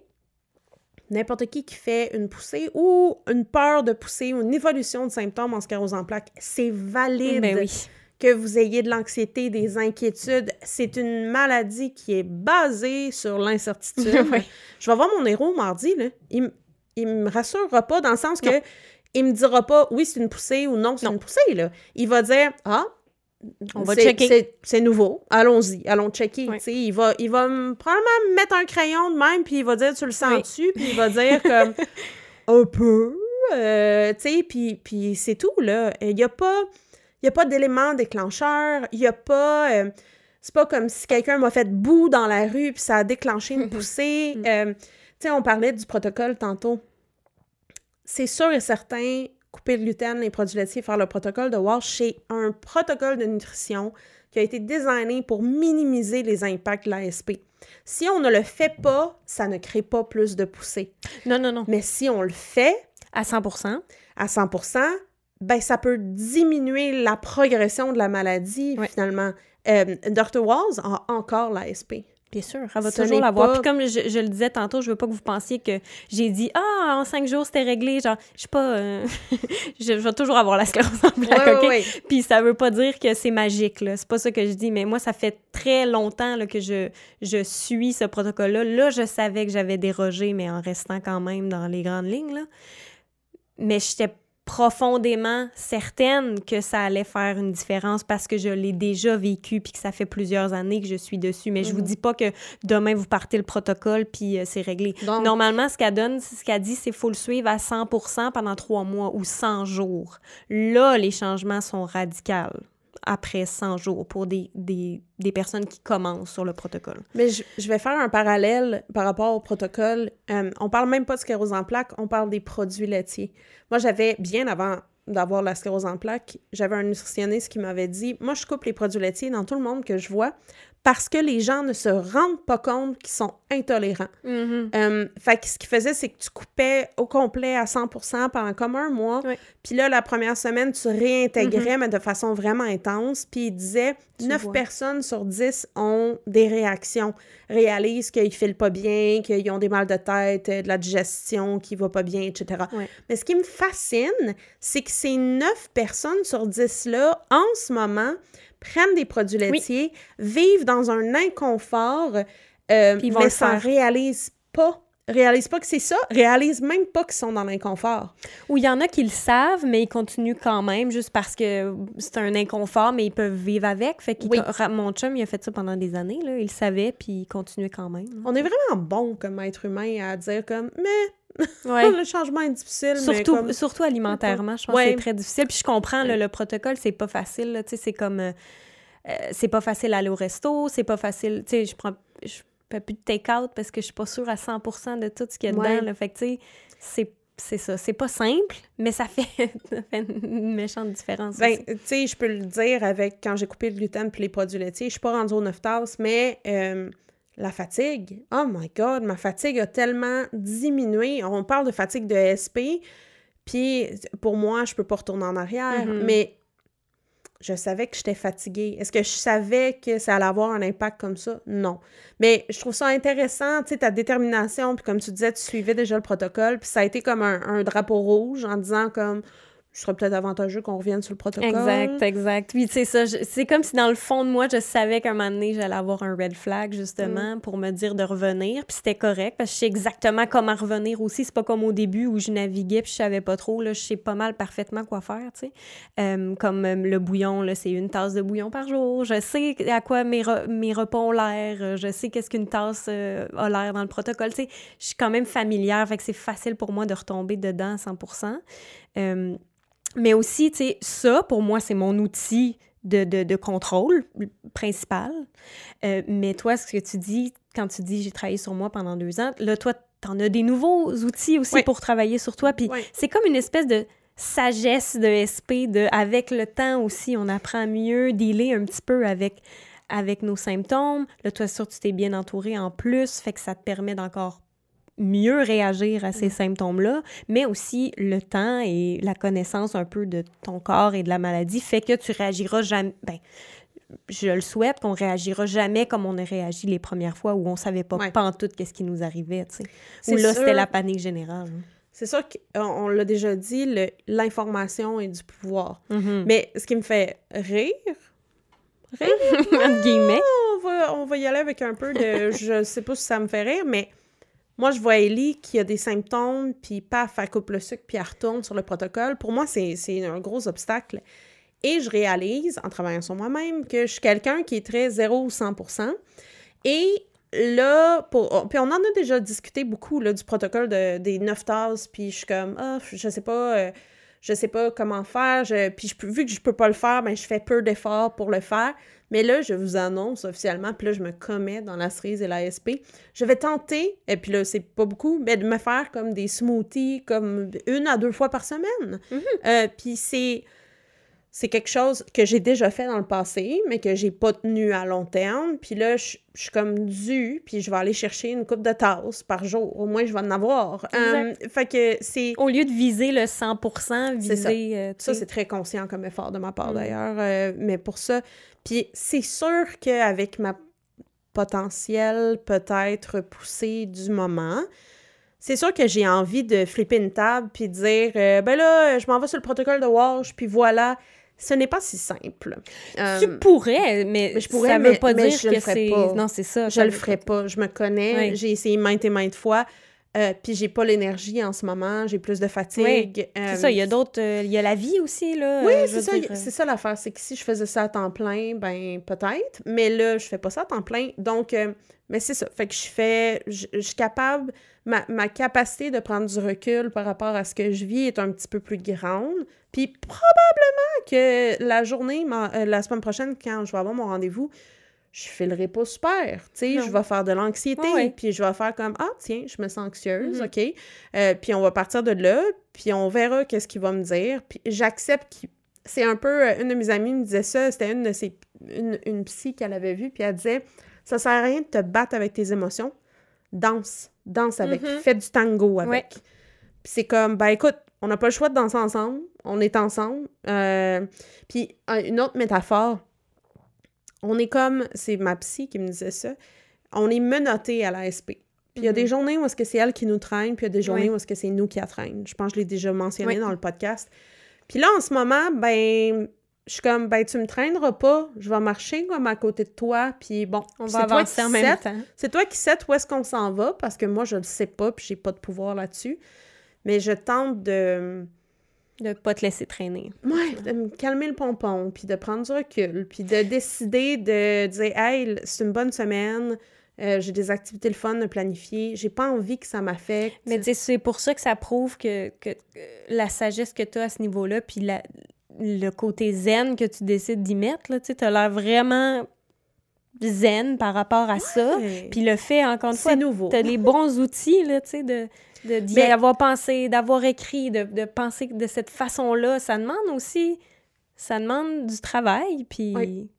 N'importe qui qui fait une poussée ou une peur de pousser ou une évolution de symptômes en sclérose en plaques, c'est valide. Ben oui que vous ayez de l'anxiété, des inquiétudes. C'est une maladie qui est basée sur l'incertitude. Je vais voir mon héros mardi, là. Il, il me rassurera pas dans le sens que il me dira pas oui, c'est une poussée ou non, c'est une poussée. Là. Il va dire Ah, on va checker. C'est nouveau. Allons-y, allons checker. Il va, il va probablement mettre un crayon de même, puis il va dire Tu le sens-tu Puis il va dire comme un peu. Euh, tu sais, puis, puis c'est tout, là. Il n'y a pas il n'y a pas d'élément déclencheur, il n'y a pas... Euh, c'est pas comme si quelqu'un m'a fait boue dans la rue puis ça a déclenché une poussée. Mm. Euh, tu sais, on parlait du protocole tantôt. C'est sûr et certain, couper le gluten, les produits laitiers, faire le protocole de WASH, c'est un protocole de nutrition qui a été designé pour minimiser les impacts de l'ASP. Si on ne le fait pas, ça ne crée pas plus de poussée. Non, non, non. Mais si on le fait... À 100% À 100 ben ça peut diminuer la progression de la maladie, finalement. Euh, Dr. Walls a encore l'ASP. Bien sûr, elle va toujours l'avoir. Puis comme je, le disais tantôt, je veux pas que vous pensiez que j'ai dit « Ah, en cinq jours, c'était réglé. » Genre, je suis pas... Euh, je, vais toujours avoir la sclérose en plaques, OK? Puis ça veut pas dire que c'est magique, là. C'est pas ça que je dis. Mais moi, ça fait très longtemps là, que je, je suis ce protocole-là. Là, je savais que j'avais dérogé, mais en restant quand même dans les grandes lignes, là. Mais j'étais profondément certaine que ça allait faire une différence parce que je l'ai déjà vécu puis que ça fait plusieurs années que je suis dessus. Mais je vous mhm. dis pas que demain vous partez le protocole puis euh, c'est réglé. Normalement, ce qu'elle donne, ce qu'elle dit, c'est faut le suivre à 100 pendant trois mois ou 100 jours. Là, les changements sont radicaux après 100 jours pour des, personnes qui commencent sur le protocole. Mais je, je vais faire un parallèle par rapport au protocole. Euh, on parle même pas de sclérose en plaques, on parle des produits laitiers. Moi, j'avais, bien avant d'avoir la sclérose en plaques, j'avais un nutritionniste qui m'avait dit, moi, je coupe les produits laitiers dans tout le monde que je vois parce que les gens ne se rendent pas compte qu'ils sont intolérants. Euh, fait que ce qu'il faisait, c'est que tu coupais au complet à 100% pendant comme un mois. Puis là, la première semaine, tu réintégrais, mm-hmm. mais de façon vraiment intense. Puis il disait, 9 personnes sur 10 ont des réactions, réalisent qu'ils ne filent pas bien, qu'ils ont des mal de tête, de la digestion qui va pas bien, etc. Mais ce qui me fascine, c'est que ces 9 personnes sur 10-là, en ce moment, prennent des produits laitiers, vivent dans un inconfort, euh, mais ça réalise pas réalisent pas que c'est ça, réalisent même pas qu'ils sont dans l'inconfort. Ou il y en a qui le savent, mais ils continuent quand même juste parce que c'est un inconfort, mais ils peuvent vivre avec. Fait que mon chum, il a fait ça pendant des années, là. Il savait, puis il continuait quand même. On est vraiment bon comme être humain à dire comme, mais le changement est difficile. Surtout, surtout alimentairement, je pense que c'est très difficile. Puis je comprends, le protocole, c'est pas facile. Tu sais, c'est comme... Euh, euh, c'est pas facile d'aller au resto, c'est pas facile... Tu sais, je prends plus de take-out parce que je suis pas sûre à 100 de tout ce qu'il y a dedans. Fait que, tu sais, c'est ça. C'est pas simple, mais ça fait, une méchante différence. Ben, tu sais, je peux le dire avec quand j'ai coupé le gluten puis les produits laitiers, je suis pas rendue aux 9 tasses, mais euh, la fatigue, oh my God, ma fatigue a tellement diminué. On parle de fatigue de SP, puis pour moi, je peux pas retourner en arrière, mm-hmm. mais je savais que j'étais fatiguée. Est-ce que je savais que ça allait avoir un impact comme ça? Non. Mais je trouve ça intéressant, tu sais, ta détermination, puis comme tu disais, tu suivais déjà le protocole, puis ça a été comme un, un drapeau rouge en disant comme ce serait peut-être avantageux qu'on revienne sur le protocole. Exact, exact. Puis, tu sais, ça, c'est comme si dans le fond de moi, je savais qu'à un moment donné, j'allais avoir un red flag, justement, mm. pour me dire de revenir. Puis c'était correct, parce que je sais exactement comment revenir aussi. C'est pas comme au début où je naviguais, puis je savais pas trop. Là, je sais pas mal parfaitement quoi faire, tu sais. Euh, comme euh, le bouillon, là, c'est une tasse de bouillon par jour. Je sais à quoi mes, mes repas ont l'air. Je sais qu'est-ce qu'une tasse euh, a l'air dans le protocole. Tu sais, je suis quand même familière, fait que c'est facile pour moi de retomber dedans à 100 mais aussi, tu sais, ça, pour moi, c'est mon outil de, de, de contrôle principal. Euh, mais toi, ce que tu dis, quand tu dis j'ai travaillé sur moi pendant deux ans, là, toi, t'en as des nouveaux outils aussi pour travailler sur toi. Puis c'est comme une espèce de sagesse de SP, de avec le temps aussi, on apprend mieux dealer un petit peu avec avec nos symptômes. Là, toi, sûr, tu t'es bien entouré en plus, fait que ça te permet d'encore mieux réagir à ces symptômes-là, mais aussi le temps et la connaissance un peu de ton corps et de la maladie fait que tu réagiras jamais. Ben, je le souhaite qu'on réagira jamais comme on a réagi les premières fois où on savait pas pas en tout qu'est-ce qui nous arrivait, tu sais. Où là, c'était la panique générale. Hein. C'est ça qu'on l'a déjà dit, l'information est du pouvoir. Mm-hmm. Mais ce qui me fait rire, rire, entre guillemets. On va, on va y aller avec un peu de... je sais pas si ça me fait rire, mais moi, je vois Ellie qui a des symptômes, puis paf, elle coupe le sucre, puis elle retourne sur le protocole. Pour moi, c'est un gros obstacle. Et je réalise, en travaillant sur moi-même, que je suis quelqu'un qui est très 0 ou 100% Et là, pour, oh, puis on en a déjà discuté beaucoup là, du protocole de, des 9 tasses, puis je suis comme, ah, je sais pas, euh, je sais pas comment faire, puis vu que je peux pas le faire, ben, je fais peu d'efforts pour le faire. Mais là, je vous annonce officiellement, puis là, je me commets dans la cerise et l'ASP. Je vais tenter, et puis là, c'est pas beaucoup, mais de me faire comme des smoothies, comme une à deux fois par semaine. Mm-hmm. Euh, puis c'est c'est quelque chose que j'ai déjà fait dans le passé, mais que j'ai pas tenu à long terme. Puis là, je, suis comme due, puis je vais aller chercher une coupe de tasses par jour. Au moins, je vais en avoir. Euh, fait que c'est... Au lieu de viser le 100% viser... Ça, euh, ça c'est très conscient comme effort de ma part, mm. d'ailleurs. Euh, mais pour ça... Puis c'est sûr qu'avec ma potentielle peut-être poussée du moment, c'est sûr que j'ai envie de flipper une table puis de dire ben là, je m'en vais sur le protocole de Walsh, puis voilà ce n'est pas si simple. tu euh, pourrais, mais, je pourrais, ça veut pas dire que c'est... Non, c'est ça. Je le ferai pas. Je me connais. J'ai essayé maintes et maintes fois. Euh, puis j'ai pas l'énergie en ce moment, j'ai plus de fatigue. c'est ça, il y a d'autres... Euh, il y a la vie aussi, là. Oui, c'est ça, c'est ça l'affaire. C'est que si je faisais ça à temps plein, ben peut-être. Mais là, je fais pas ça à temps plein. Donc, mais c'est ça. Fait que je fais... Je, je suis capable... Ma, ma, capacité de prendre du recul par rapport à ce que je vis est un petit peu plus grande. Puis probablement que la journée, euh, la semaine prochaine, quand je vais avoir mon rendez-vous, je filerai pas super. Tu sais, je vais faire de l'anxiété, puis je vais faire comme Ah, tiens, je me sens anxieuse, mm-hmm. OK. Euh, puis on va partir de là, puis on verra qu'est-ce qu'il va me dire. Puis j'accepte qu'il. C'est un peu. Euh, une de mes amies me disait ça, c'était une de ses. Une, une psy qu'elle avait vue, puis elle disait Ça sert à rien de te battre avec tes émotions. Danse. Danse avec. Mm-hmm. Fais du tango avec. Puis c'est comme Ben écoute, on n'a pas le choix de danser ensemble on est ensemble. Euh, puis une autre métaphore, on est comme, c'est ma psy qui me disait ça, on est menotté à la SP. Puis il y a des Mhm. journées où est-ce que c'est elle qui nous traîne, puis il y a des journées Oui. où est-ce que c'est nous qui la traîne. Je pense que je l'ai déjà mentionné Oui. dans le podcast. Puis là, en ce moment, ben, je suis comme, ben, tu me traîneras pas, je vais marcher comme à côté de toi, puis bon, On va avancer en même temps. C'est toi qui sais où est-ce qu'on s'en va, parce que moi, je le sais pas, puis j'ai pas de pouvoir là-dessus. Mais je tente de, De pas te laisser traîner. ouais, de me calmer le pompon, puis de prendre du recul, puis de décider de dire, hey, c'est une bonne semaine, euh, j'ai des activités le fun de planifier, j'ai pas envie que ça m'affecte. Mais tu sais, c'est pour ça que ça prouve que, que que la sagesse que tu as à ce niveau-là, puis la- le côté zen que tu décides d'y mettre, tu sais, t'as l'air vraiment zen par rapport à ça. Puis le fait, encore une fois, c'est nouveau. t'as les bons outils, là, tu sais, de, d'y Mais- avoir pensé, d'avoir écrit, de, de penser de cette façon-là. Ça demande aussi, ça demande du travail, puis... Oui.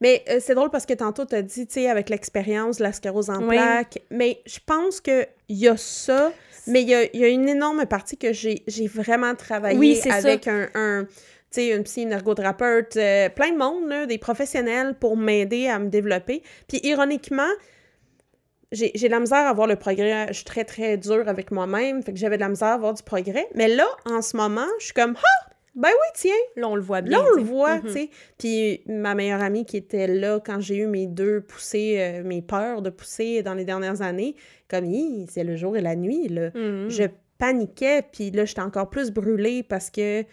Mais euh, c'est drôle parce que tantôt, tu as dit, tu sais, avec l'expérience, la sclérose en Oui. plaques. Mais je pense qu'il y a ça, mais il y y a une énorme partie que j'ai j'ai vraiment travaillé Oui, c'est ça. avec un, un tu sais, une psy, une ergothérapeute, euh, plein de monde, là, des professionnels pour m'aider à me développer. Puis ironiquement, j'ai de la misère à voir le progrès. Je suis très, très dure avec moi-même, fait que j'avais de la misère à voir du progrès. Mais là, en ce moment, je suis comme, ah, ben oui, tiens, Là, on le voit bien. Là, on le voit, Mhm. tu sais. Puis ma meilleure amie qui était là quand j'ai eu mes deux poussées, euh, mes peurs de pousser dans les dernières années, comme, Hi, c'est le jour et la nuit, là. Mhm. Je paniquais, puis là, j'étais encore plus brûlée parce que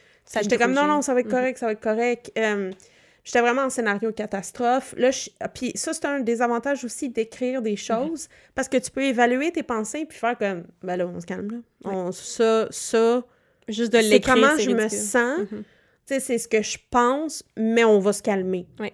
j'étais comme, non, non, ça va être Mhm. correct, ça va être correct. Euh, j'étais vraiment en scénario catastrophe. Là, je- ah, puis ça, c'est un des avantages aussi d'écrire des choses, parce que tu peux évaluer tes pensées puis faire comme, ben là, on se calme, là. On, ça, ça, Juste de c'est l'écrire, comment c'est je me sens. Mhm. Tu sais, c'est ce que je pense, mais on va se calmer. Oui.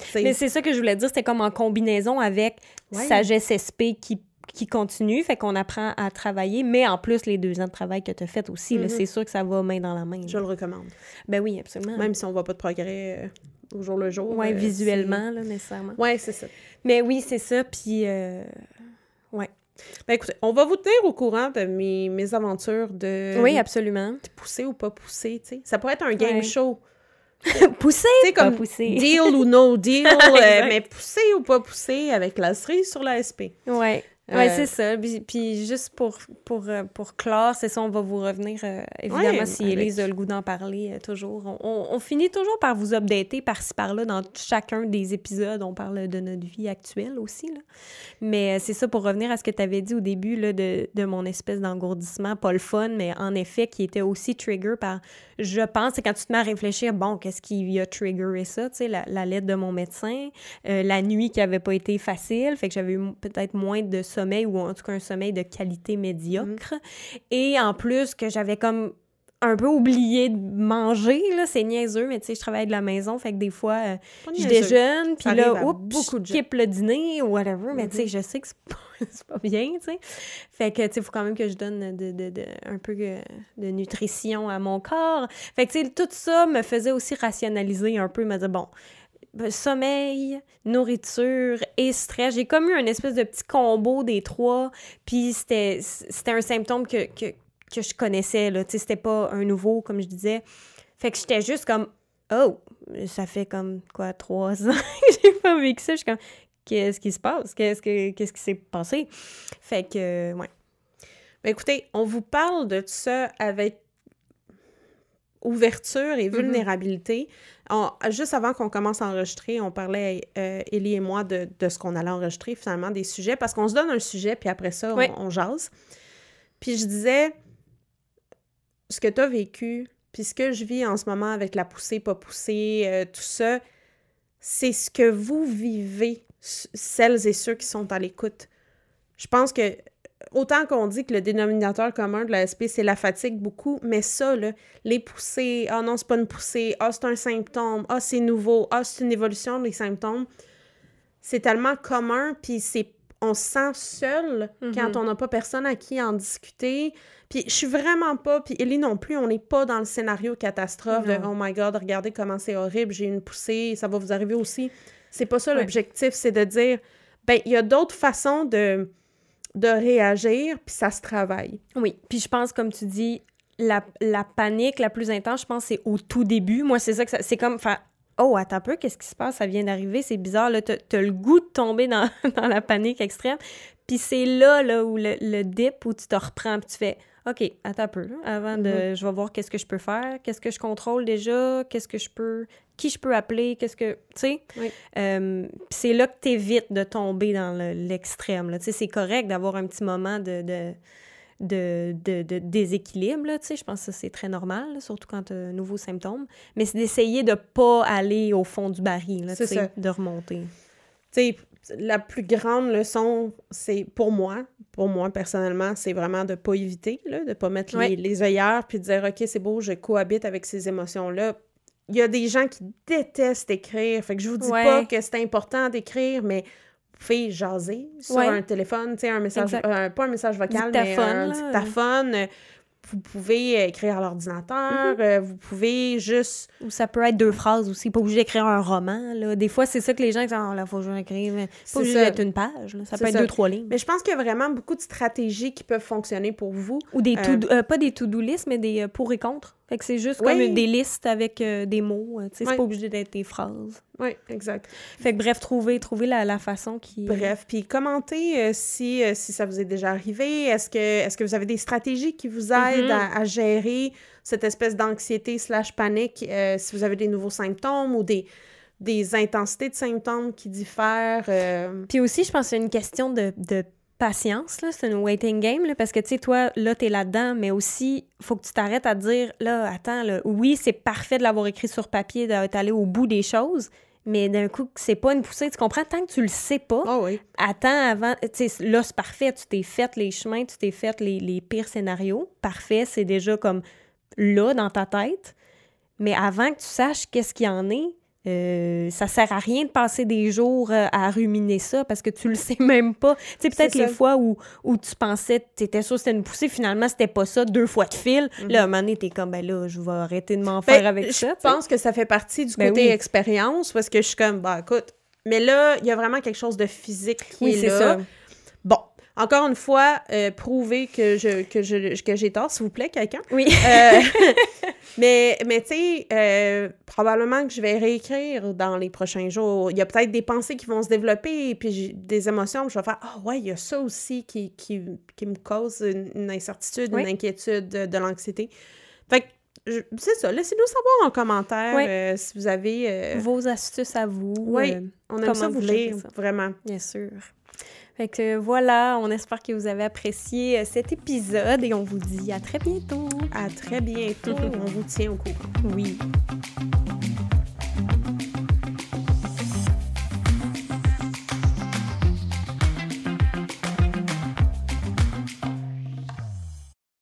Tu sais, Mais c'est ça que je voulais dire, c'était comme en combinaison avec Ouais. sagesse SP qui, qui continue, fait qu'on apprend à travailler, mais en plus les deux ans de travail que tu as fait aussi, Mhm. c'est sûr que ça va main dans la main. Je le recommande. Ben oui, absolument. Même si on voit pas de progrès euh, au jour le jour. ouais, euh, visuellement, là, nécessairement. Ouais, c'est ça. Mais oui, c'est ça, puis... euh, Ben écoutez, on va vous tenir au courant de mes, mes aventures de Oui, absolument. pousser ou pas pousser, tu sais. Ça pourrait être un game Ouais. show. pousser, Tu sais, pas pousser. deal ou no deal, euh, mais pousser ou pas pousser avec la cerise sur la SP. Ouais. Ouais, Euh, c'est ça. Puis, puis juste pour, pour, euh, pour clore, c'est ça, on va vous revenir, euh, évidemment, Ouais, si avec- Élise a le goût d'en parler, euh, toujours. On, on- on finit toujours par vous updater par-ci, par-là, dans chacun des épisodes. On parle de notre vie actuelle aussi, là. Mais euh, c'est ça, pour revenir à ce que tu avais dit au début, là, de, de mon espèce d'engourdissement, pas le fun, mais en effet, qui était aussi trigger par, je pense, c'est quand tu te mets à réfléchir, bon, qu'est-ce qui a triggeré ça, tu sais, la, la lettre de mon médecin, la nuit qui avait pas été facile, fait que j'avais eu peut-être moins de sommeil ou en tout cas un sommeil de qualité médiocre. Et en plus que j'avais comme un peu oublié de manger, là, c'est niaiseux, mais tu sais, je travaille de la maison, fait que des fois, euh, je déjeune, puis là, oups, beaucoup de je skip le dîner ou whatever, mais tu sais, Mhm. je sais que c'est pas, pas bien, tu sais. Fait que, tu sais, il faut quand même que je donne de, de- de- un peu euh, de nutrition à mon corps. Fait que, tu sais, tout ça me faisait aussi rationaliser un peu, me dire, bon, sommeil, nourriture et stress. J'ai comme eu un espèce de petit combo des trois, puis c'était un symptôme que, que, que je connaissais, là. C'était pas un nouveau, comme je disais. Fait que j'étais juste comme, oh, ça fait comme, quoi, trois ans que j'ai pas vécu ça. Je suis comme, qu'est-ce qui se passe? Qu'est-ce que qu'est-ce qui s'est passé? Fait que, ouais. Ben, écoutez, on vous parle de tout ça avec ouverture et vulnérabilité. On- juste avant qu'on commence à enregistrer, on parlait, euh, Ellie et moi, de, de ce qu'on allait enregistrer, finalement, des sujets, parce qu'on se donne un sujet, puis après ça, on, Oui. on jase. Puis je disais, ce que tu as vécu, puis ce que je vis en ce moment avec la poussée, pas poussée, euh, tout ça, c'est ce que vous vivez, celles et ceux qui sont à l'écoute. Je pense que autant qu'on dit que le dénominateur commun de la SP, c'est la fatigue beaucoup, mais ça, là, les poussées, ah non, c'est pas une poussée, ah c'est un symptôme, ah c'est nouveau, ah c'est une évolution des symptômes, c'est tellement commun, puis c'est on se sent seul Mhm. quand on n'a pas personne à qui en discuter. Puis je suis vraiment pas, puis Ellie non plus, on n'est pas dans le scénario catastrophe de Non. « Oh my God, regardez comment c'est horrible, j'ai une poussée, ça va vous arriver aussi ». C'est pas ça Ouais. l'objectif, c'est de dire « Ben, il y a d'autres façons de, de réagir, puis ça se travaille. Oui, puis je pense, comme tu dis, la, la panique la plus intense, je pense, c'est au tout début. Moi, c'est ça que ça- c'est comme, enfin, oh, attends un peu, qu'est-ce qui se passe? Ça vient d'arriver, c'est bizarre. Là, t'as, t'as le goût de tomber dans, dans la panique extrême. Puis c'est là, là, où le, le dip, où tu te reprends, puis tu fais, OK, attends un peu, là, avant de. Mhm. Je vais voir qu'est-ce que je peux faire, qu'est-ce que je contrôle déjà, qu'est-ce que je peux. Qui je peux appeler, qu'est-ce que. Tu sais? Oui. Euh, c'est là que tu évites de tomber dans le- l'extrême. Tu sais, c'est correct d'avoir un petit moment de. de de, de, de déséquilibre, là, tu sais, je pense que c'est très normal, là, surtout quand tu as un nouveau symptôme. Mais c'est d'essayer de pas aller au fond du baril, là, C'est tu sais, ça. de remonter. Tu sais, la plus grande leçon, c'est pour moi, pour moi personnellement, c'est vraiment de pas éviter, là, de pas mettre les, les œillères puis de dire OK, c'est beau, je cohabite avec ces émotions-là. Il y a des gens qui détestent écrire, fait que je vous dis Ouais. pas que c'est important d'écrire, mais vous pouvez jaser sur Ouais. un téléphone, tu sais, un message, euh, pas un message vocal, mais un dictaphone. Vous pouvez écrire à l'ordinateur, Mm-hmm. euh, vous pouvez juste Ou ça peut être deux phrases aussi, pas obligé d'écrire un roman, là. Des fois, c'est ça que les gens disent, ah, là, faut que C'est Pas obligé d'être une page, là. Ça peut être ça. deux, trois lignes. Mais je pense qu'il y a vraiment beaucoup de stratégies qui peuvent fonctionner pour vous. Ou des Euh, to- euh, pas des to-do lists, mais des pour et contre. Fait que c'est juste Oui. comme des listes avec euh, des mots. euh, tu sais, c'est pas obligé d'être des phrases. Oui, exact. Fait que bref, trouver, trouver la, la façon qui. Bref, puis commentez euh, si, euh, si ça vous est déjà arrivé. Est-ce que, est que vous avez des stratégies qui vous aident Mhm. à, à gérer cette espèce d'anxiété slash panique si vous avez des nouveaux symptômes ou des, des intensités de symptômes qui diffèrent? Puis aussi, je pense que c'est une question de, de patience, là. C'est une waiting game, là, parce que, tu sais, toi, là, t'es là-dedans, mais aussi, faut que tu t'arrêtes à te dire, là, attends, là, oui, c'est parfait de l'avoir écrit sur papier, d'être allé au bout des choses, mais d'un coup, c'est pas une poussée, tu comprends? Tant que tu le sais pas, Ah oui. attends avant, tu sais, là, c'est parfait, tu t'es fait les chemins, tu t'es fait les, les pires scénarios, parfait, c'est déjà comme là, dans ta tête, mais avant que tu saches qu'est-ce qu'il y en est, euh, ça sert à rien de passer des jours euh, à ruminer ça parce que tu le sais même pas. Tu sais, peut-être les fois où, où tu pensais, tu étais sûr que c'était une poussée, finalement, c'était pas ça, deux fois de fil. Là, à un moment donné, t'es comme, ben là, je vais arrêter de m'en faire Mhm. Ben, avec je ça. sais. pense que ça fait partie du Ben côté oui. expérience parce que je suis comme, bah écoute, mais là, il y a vraiment quelque chose de physique qui Oui, est là. ça. Encore une fois, euh, prouver que je que je que j'ai tort, s'il vous plaît, quelqu'un. Oui. Euh, mais mais tu sais, euh, probablement que je vais réécrire dans les prochains jours. Il y a peut-être des pensées qui vont se développer, puis des émotions, puis je vais faire Ah ouais, il y a ça aussi qui, qui, qui me cause une, une incertitude, Oui. une inquiétude, de, de l'anxiété. Fait que c'est ça, laissez-nous savoir en commentaire Oui. euh, si vous avez. euh, Vos astuces à vous. Oui. euh, on aime ça vous lire, ça. vraiment. Bien sûr. Fait que voilà, on espère que vous avez apprécié euh, cet épisode et on vous dit à très bientôt. À très bientôt. on vous tient au courant. Oui.